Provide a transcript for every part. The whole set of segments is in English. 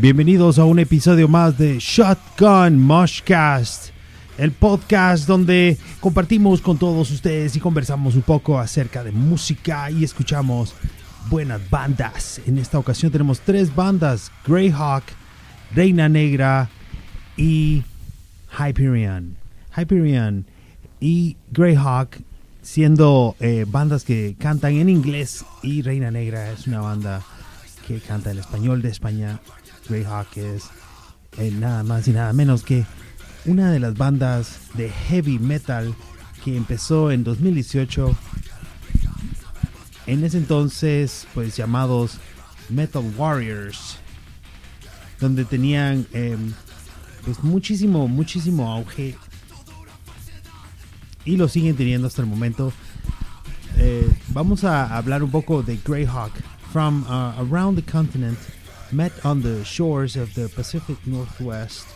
Bienvenidos a un episodio más de Shotgun Mushcast, el podcast donde compartimos con todos ustedes y conversamos un poco acerca de música y escuchamos buenas bandas. En esta ocasión tenemos tres bandas, Greyhawk, Reina Negra y Hyperion. Hyperion y Greyhawk siendo eh, bandas que cantan en inglés y Reina Negra es una banda que canta en español de España Greyhawk es eh, nada más y nada menos que una de las bandas de heavy metal que empezó en 2018. En ese entonces, pues llamados Metal Warriors, donde tenían em, pues muchísimo, muchísimo auge y lo siguen teniendo hasta el momento. Eh, vamos a hablar un poco de Greyhawk from uh, around the continent met on the shores of the Pacific Northwest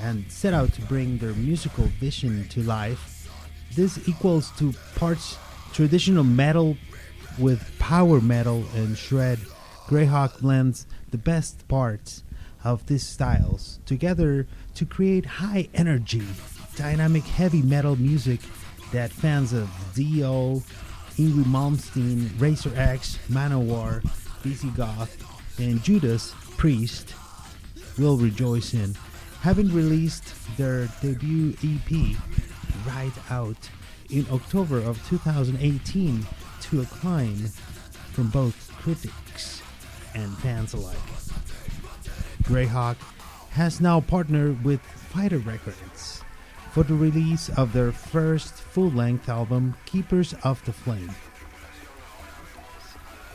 and set out to bring their musical vision to life. This equals to parts traditional metal with power metal and shred. Greyhawk blends the best parts of these styles together to create high energy, dynamic heavy metal music that fans of Dio, Yngwie Malmsteen, Racer X, Manowar, DC Goth, and Judas Priest will rejoice in, having released their debut EP, Ride Out, in October of 2018 to acclaim from both critics and fans alike. Greyhawk has now partnered with Fighter Records for the release of their first full length album, Keepers of the Flame.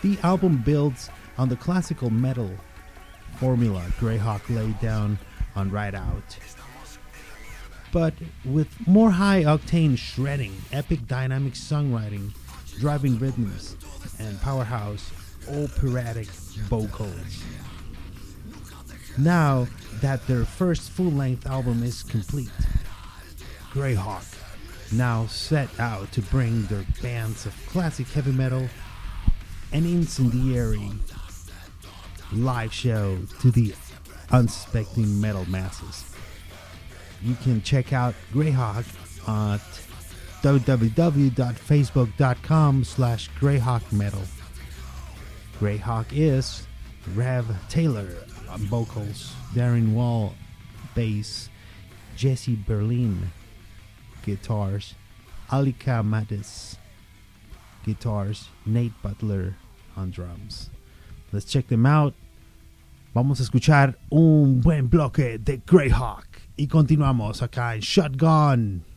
The album builds on the classical metal formula Greyhawk laid down on Ride Out. But with more high octane shredding, epic dynamic songwriting, driving rhythms, and powerhouse operatic vocals. Now that their first full length album is complete, Greyhawk now set out to bring their bands of classic heavy metal and incendiary live show to the unsuspecting metal masses. You can check out Greyhawk at www.facebook.com slash greyhawkmetal. Greyhawk is Rev Taylor on vocals, Darren Wall bass, Jesse Berlin guitars, Alika Mattis guitars, Nate Butler on drums. Let's check them out. Vamos a escuchar un buen bloque de Greyhawk y continuamos acá en Shotgun.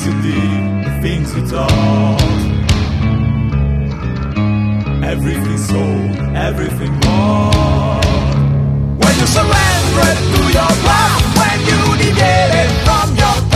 things you did, the things you taught. Everything sold, everything bought. When you surrender to your love, when you needed it from your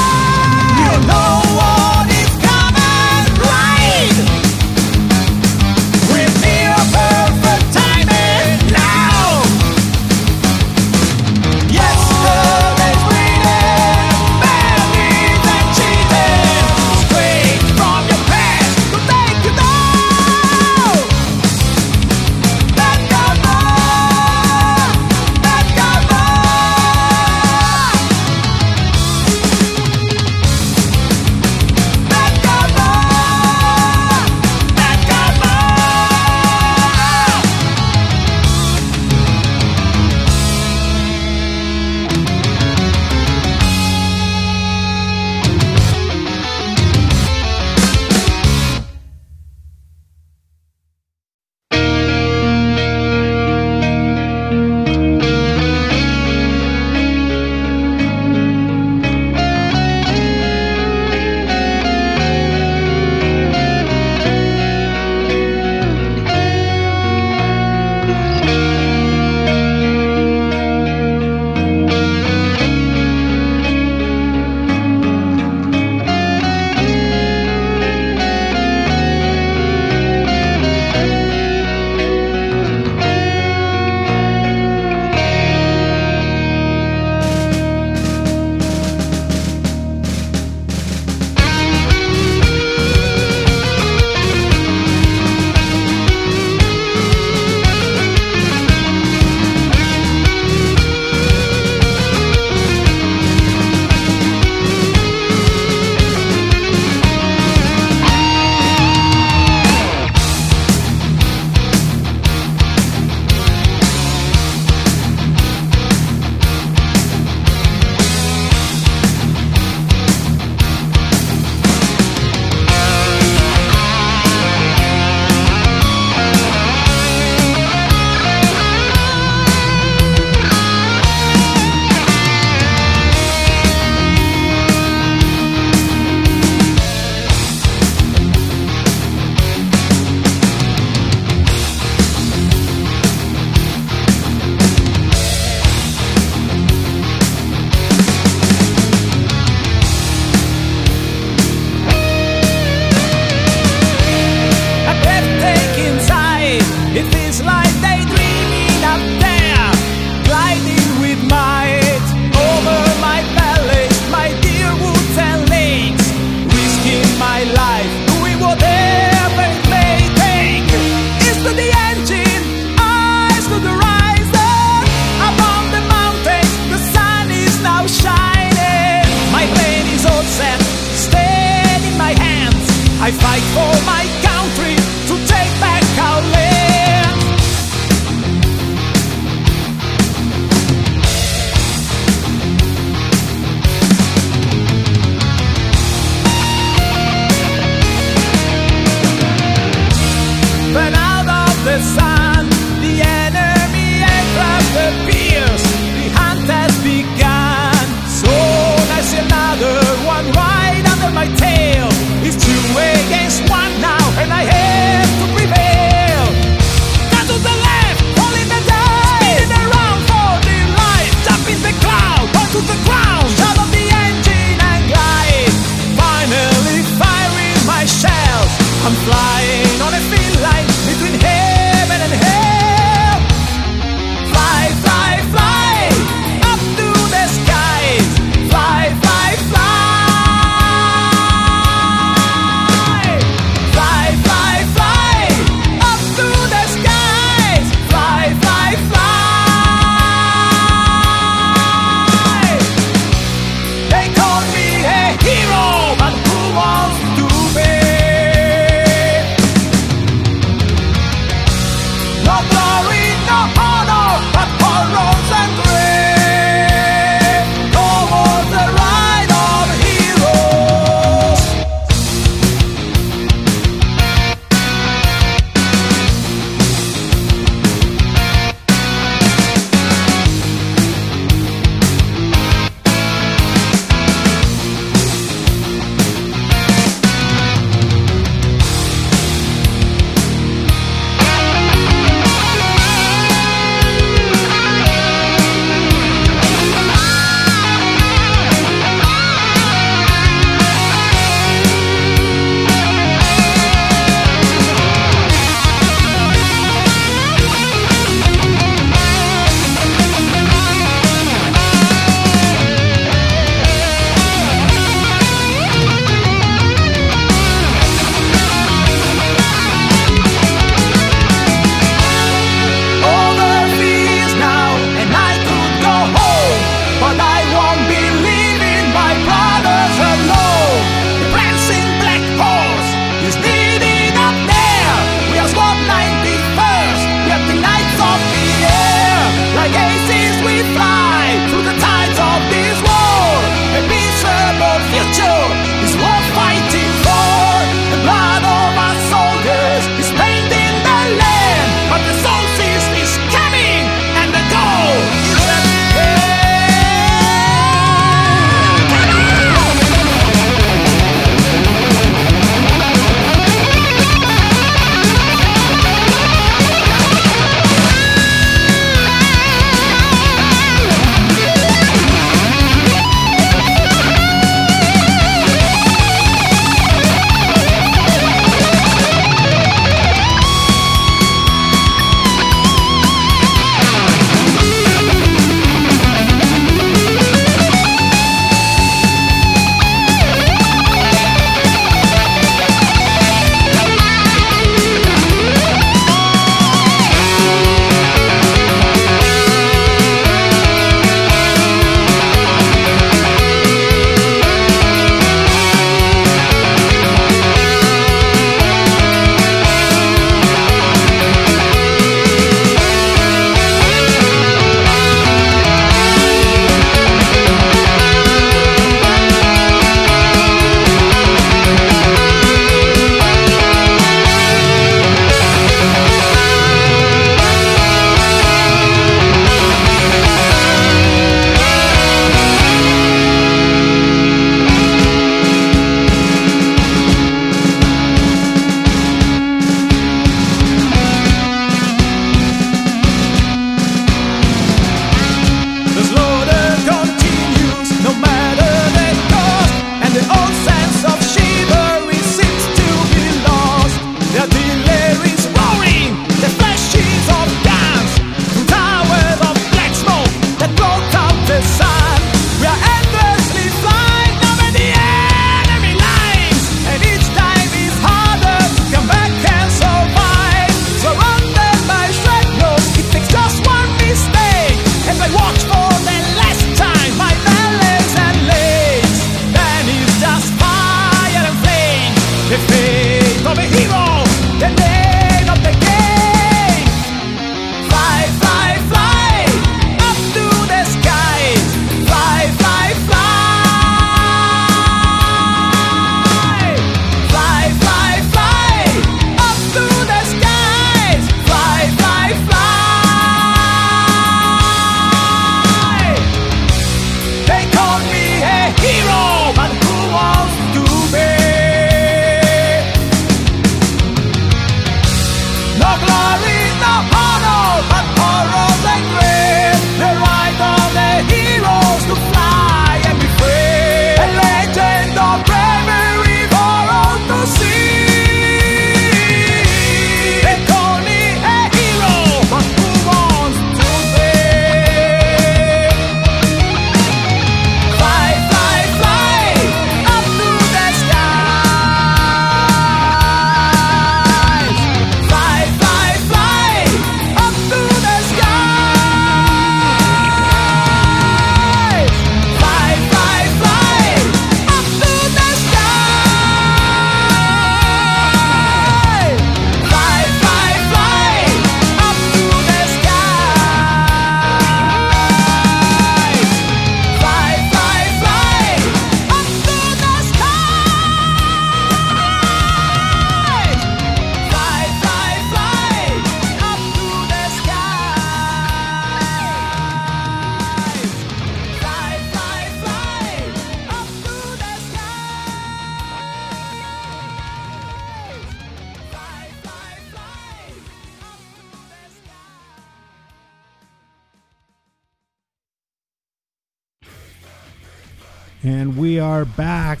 are back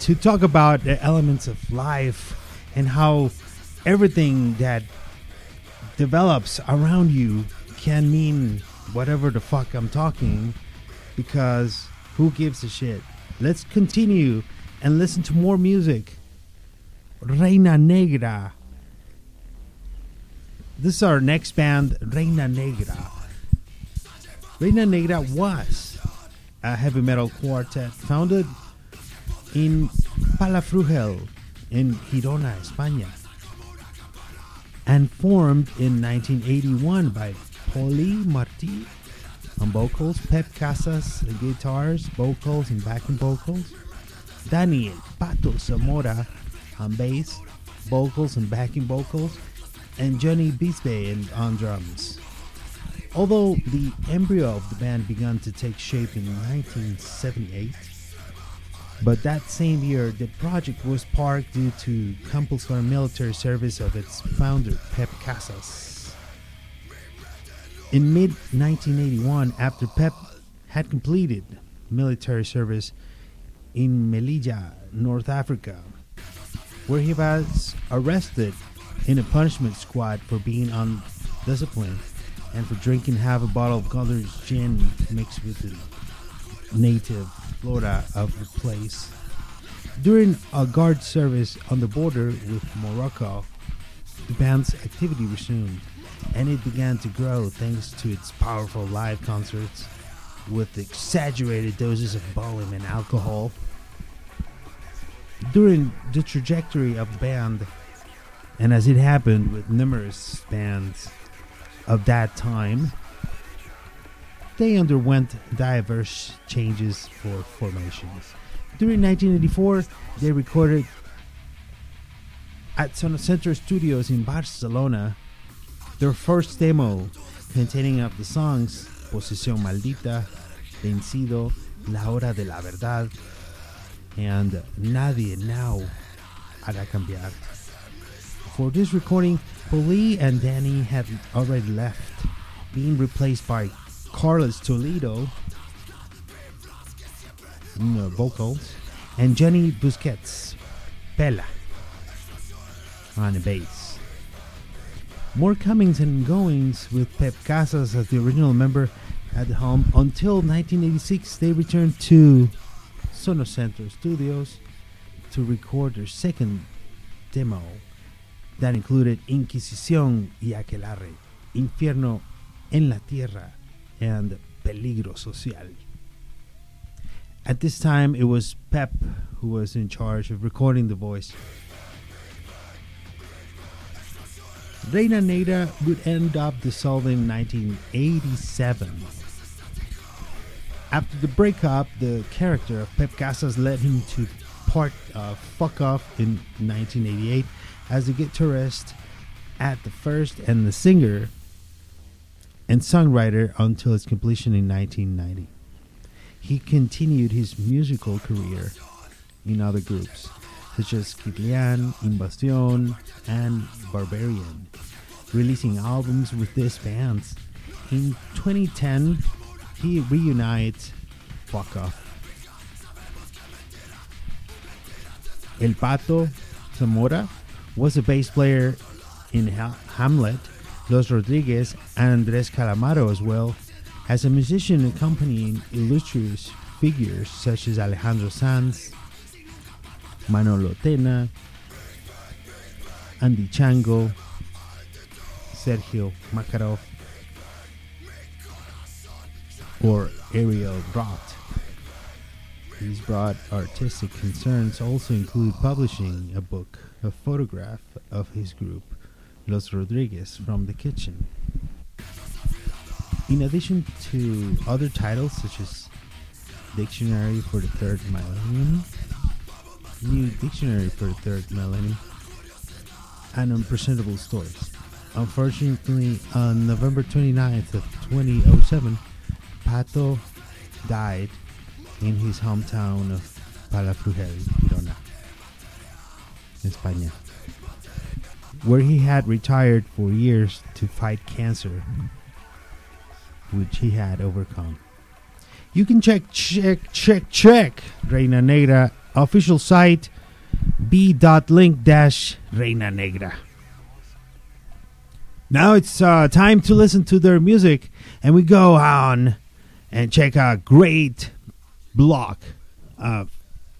to talk about the elements of life and how everything that develops around you can mean whatever the fuck I'm talking because who gives a shit? Let's continue and listen to more music. Reina Negra. This is our next band, Reina Negra. Reina Negra was a heavy metal quartet founded in Palafrugell in Girona, España, and formed in 1981 by Poli Martí on vocals, Pep Casas on guitars, vocals, and backing vocals, Daniel Pato Zamora on bass, vocals, and backing vocals, and Johnny Bisbee on drums. Although the embryo of the band began to take shape in 1978, but that same year the project was parked due to compulsory military service of its founder, Pep Casas. In mid 1981, after Pep had completed military service in Melilla, North Africa, where he was arrested in a punishment squad for being undisciplined and for drinking half a bottle of Gulder's gin mixed with the native flora of the place. During a guard service on the border with Morocco, the band's activity resumed, and it began to grow thanks to its powerful live concerts with exaggerated doses of volume and alcohol. During the trajectory of the band, and as it happened with numerous bands of that time, they underwent diverse changes for formations. During 1984, they recorded at Sonocentro Studios in Barcelona their first demo containing of the songs Posesión Maldita, Vencido, La Hora de la Verdad, and Nadie Now Hará Cambiar. For this recording, Poli and Danny had already left, being replaced by Carlos Toledo in the vocals and Johnny Busquets Pela on the bass. More comings and goings with Pep Casas as the original member at the until 1986 they returned to Sonocentro Studios to record their second demo that included Inquisición y Aquelarre, Infierno en la Tierra, and Peligro Social. At this time, it was Pep who was in charge of recording the voice. Reina Negra would end up dissolving in 1987. After the breakup, the character of Pep Casas led him to part uh, fuck off in 1988 as the guitarist at the first and the singer and songwriter until its completion in 1990. He continued his musical career in other groups such as Kitlian, Invasion, and Barbarian, releasing albums with these bands. In 2010, he reunites Fuck. El Pato Zamora was a bass player in ha- Hamlet, Los Rodriguez, and Andres Calamaro as well, as a musician accompanying illustrious figures such as Alejandro Sanz, Manolo Tena, Andy Chango, Sergio Makaroff, or Ariel Rot. These broad artistic concerns also include publishing a book, a photograph of his group, Los Rodriguez from the Kitchen. In addition to other titles such as Dictionary for the Third Millennium, New Dictionary for the Third Millennium, and Unpresentable Stories. Unfortunately, on November 29th of 2007, Pato died in his hometown of Palafrugell, Girona, España, where he had retired for years to fight cancer, which he had overcome. You can check, check, check, check Reina Negra official site b.link dash Reina Negra. Now it's uh, time to listen to their music, and we go on and check a great block of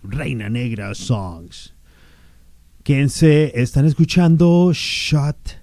Reina Negra songs. Quédense, están escuchando Shotgun.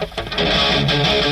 Thank you.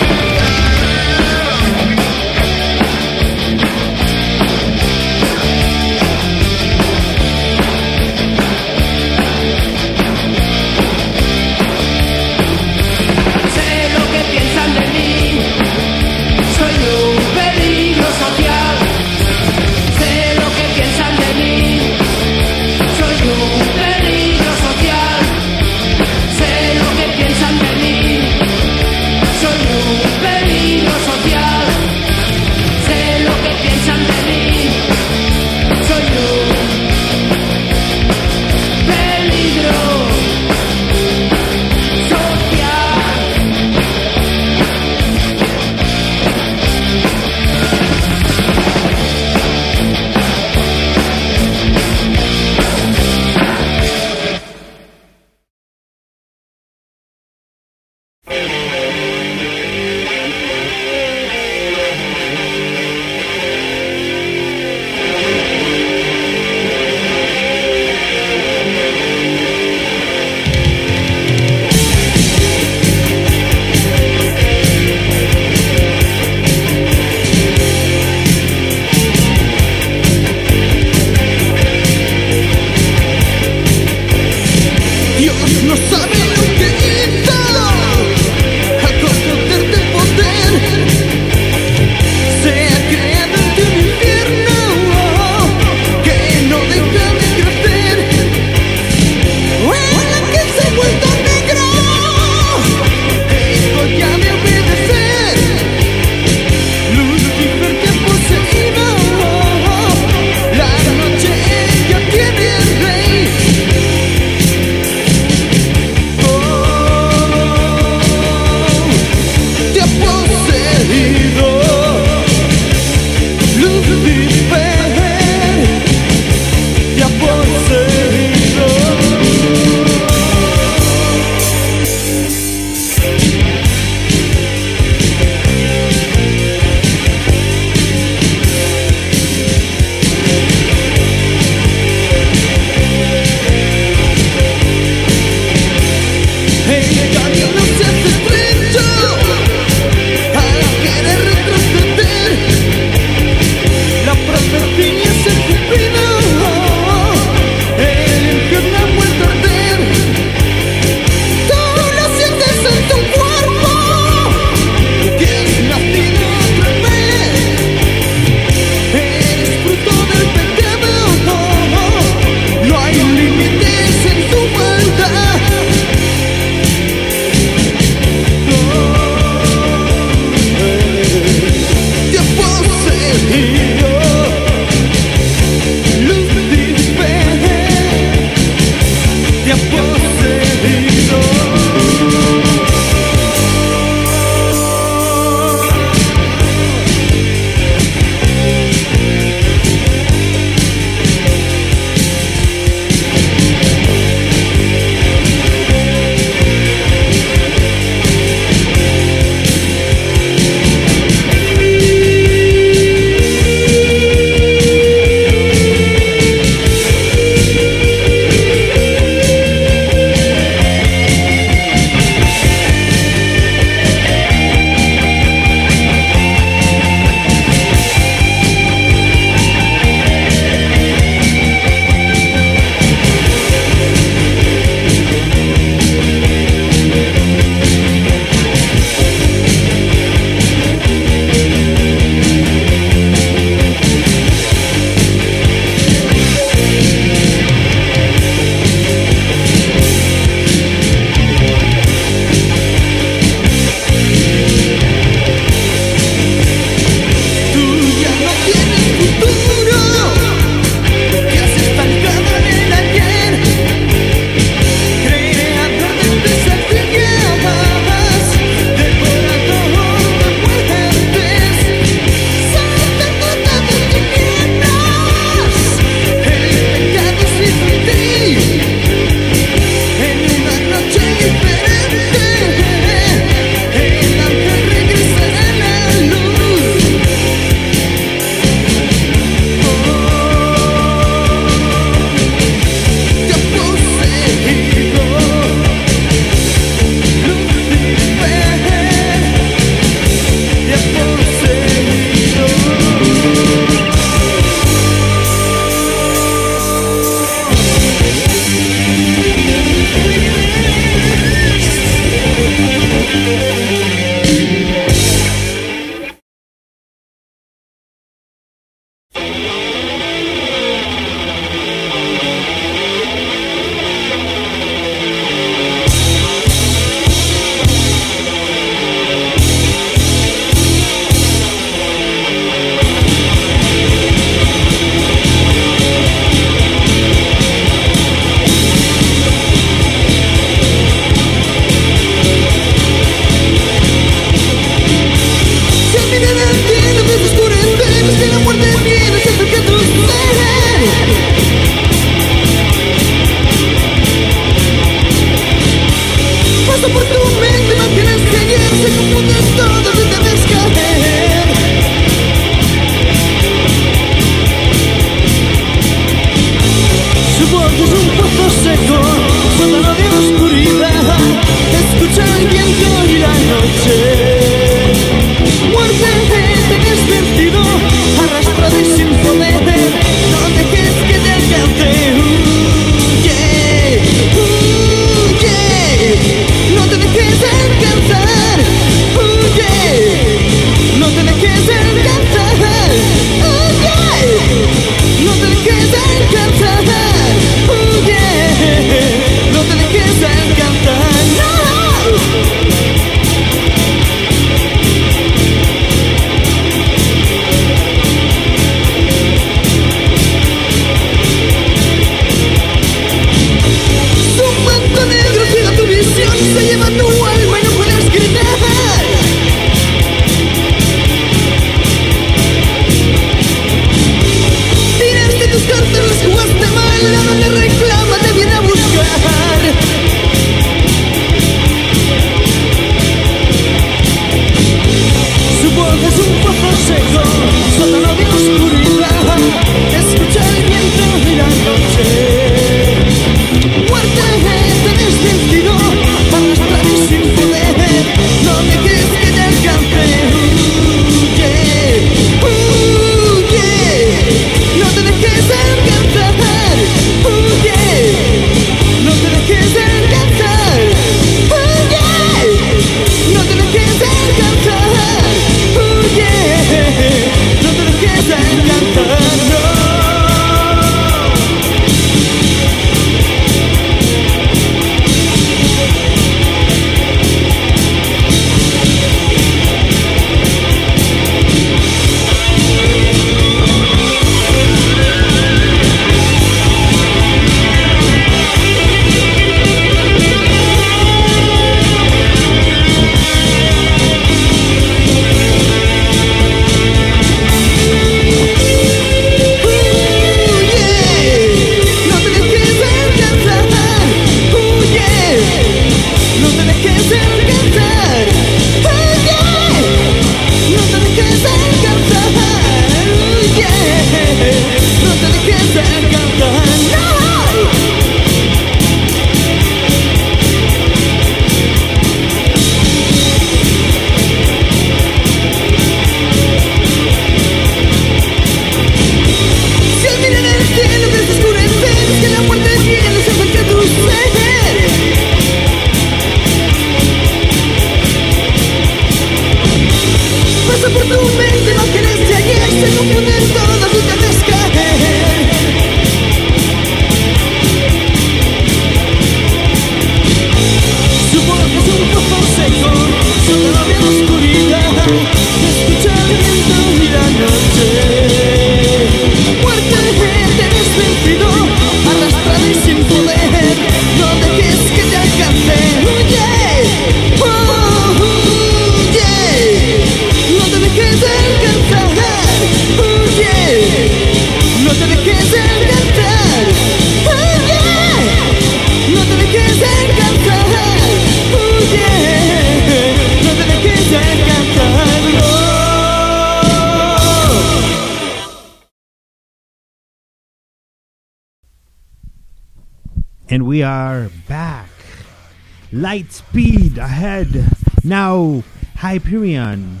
Speed ahead. Now, Hyperion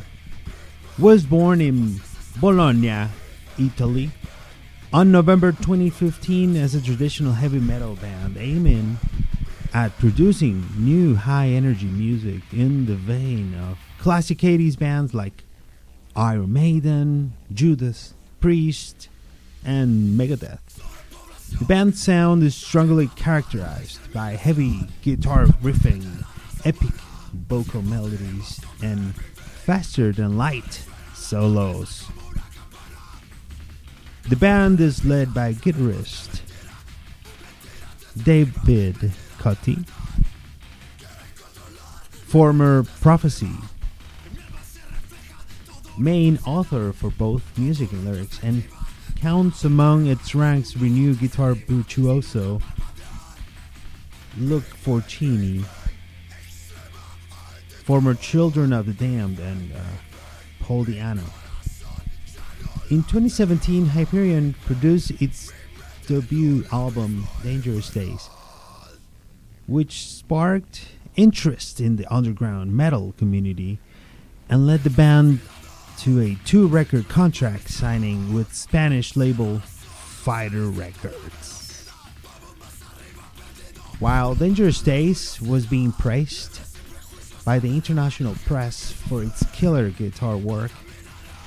was born in Bologna, Italy, on November 2015 as a traditional heavy metal band aiming at producing new high energy music in the vein of classic 80s bands like Iron Maiden, Judas, Priest, and Megadeth. The band's sound is strongly characterized by heavy guitar riffing, epic vocal melodies, and faster than light solos. The band is led by guitarist David Cotti, former Prophecy main author for both music and lyrics, and counts among its ranks Renew guitar virtuoso Luke Forcini, former Children of the Damned, and uh, Paul Di'Anno. In 2017, Hyperion produced its debut album, Dangerous Days, which sparked interest in the underground metal community and led the band to a two record contract signing with Spanish label Fighter Records. While Dangerous Days was being praised by the international press for its killer guitar work,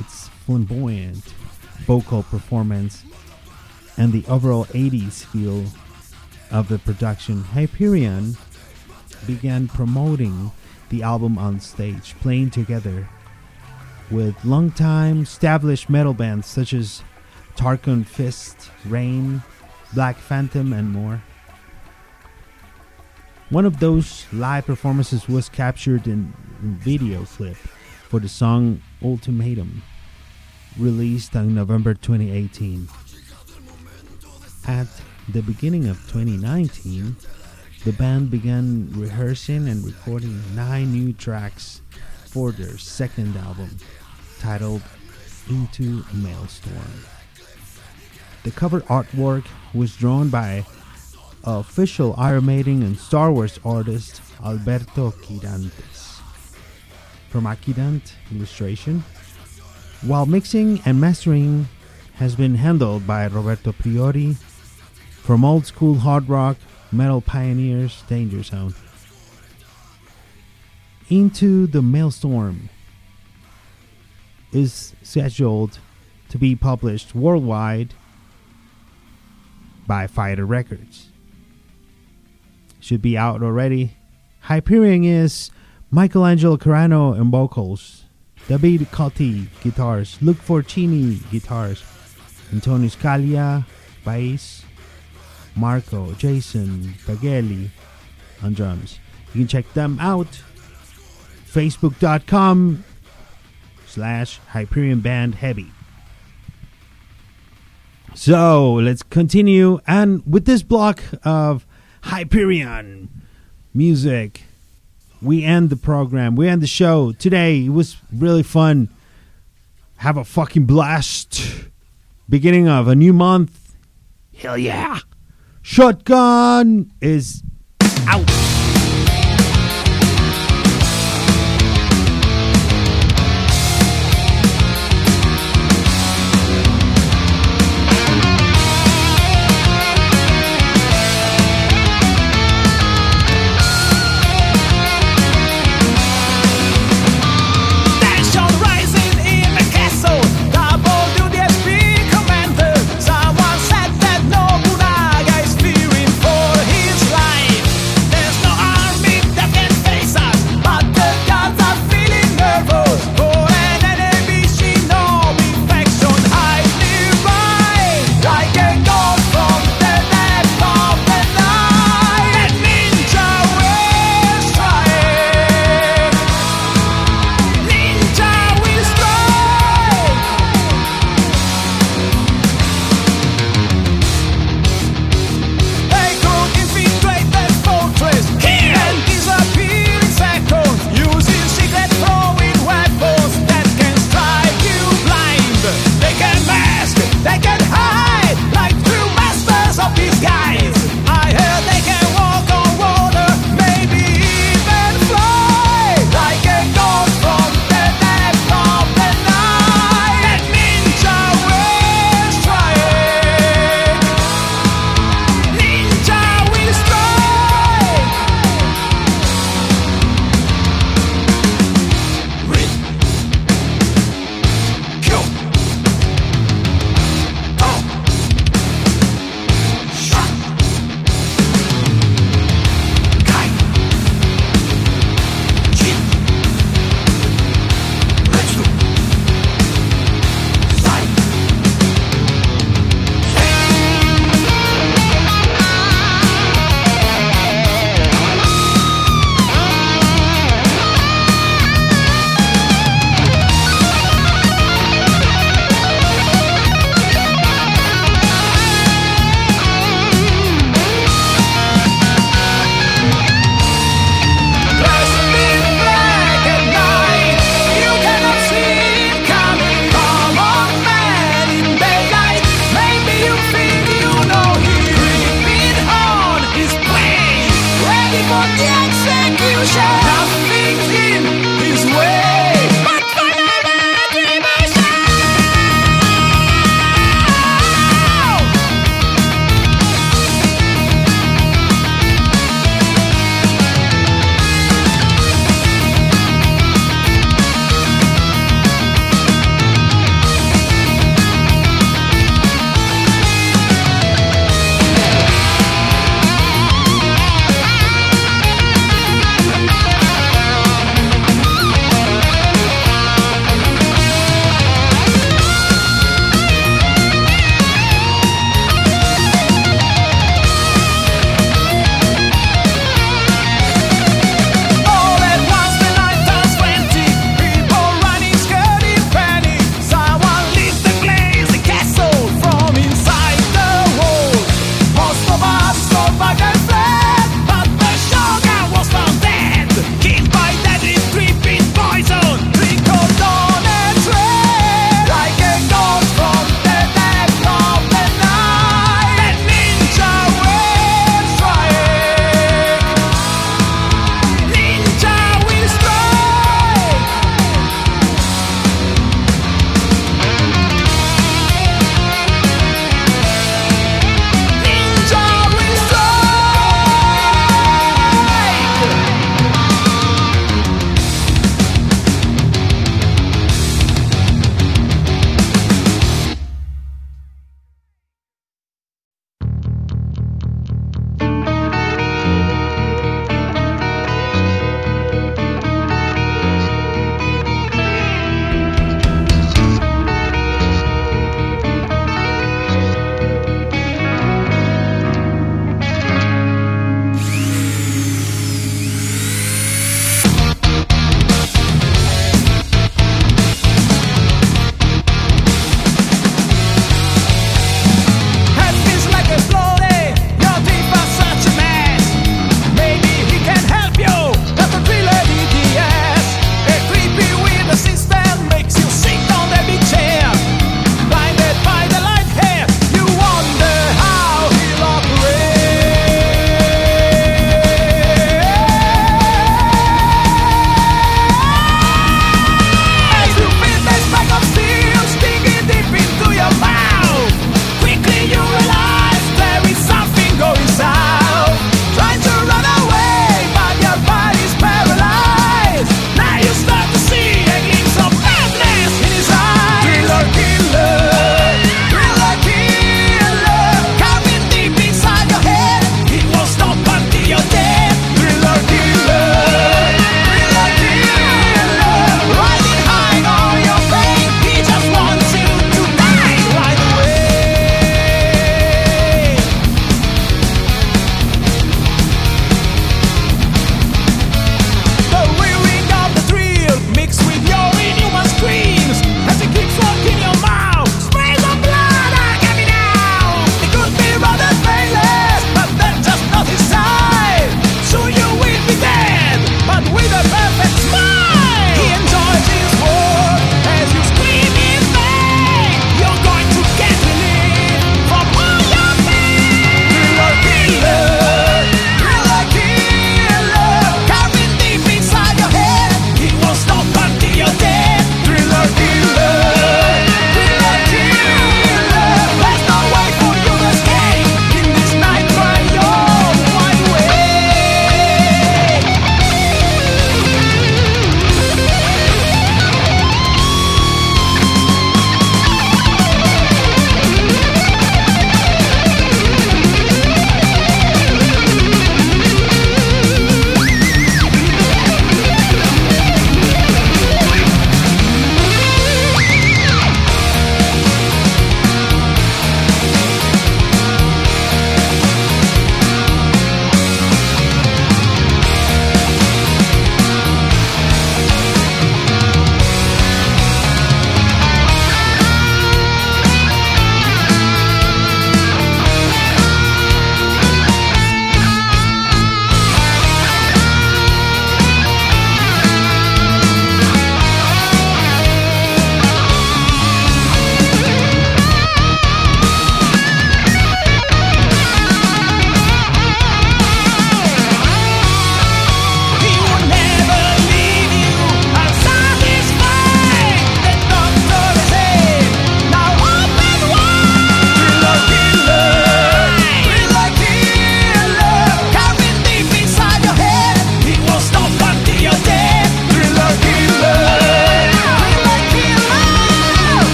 its flamboyant vocal performance, and the overall 80s feel of the production, Hyperion began promoting the album on stage, playing together with longtime established metal bands such as Tarchon Fist, Rain, Black Phantom, and more. One of those live performances was captured in video clip for the song Ultimatum, released on November 2018. At the beginning of 2019, the band began rehearsing and recording nine new tracks for their second album, titled Into a Maelstrom. The cover artwork was drawn by official Iron Maiden and Star Wars artist Alberto Quirantes from Akirant Illustration, while mixing and mastering has been handled by Roberto Priori from old school hard rock metal pioneers Danger Zone. Into the Maelstrom is scheduled to be published worldwide by Fighter Records. Should be out already. Hyperion is Michelangelo Carano and vocals, David Cotti guitars, Luke Forcini guitars, Antonio Scalia bass, Marco Jason Baghelli on drums. You can check them out. Facebook.com slash Hyperion Band Heavy. So let's continue. And with this block of Hyperion music, we end the program. We end the show today. It was really fun. Have a fucking blast. Beginning of a new month. Hell yeah. Shotgun is out.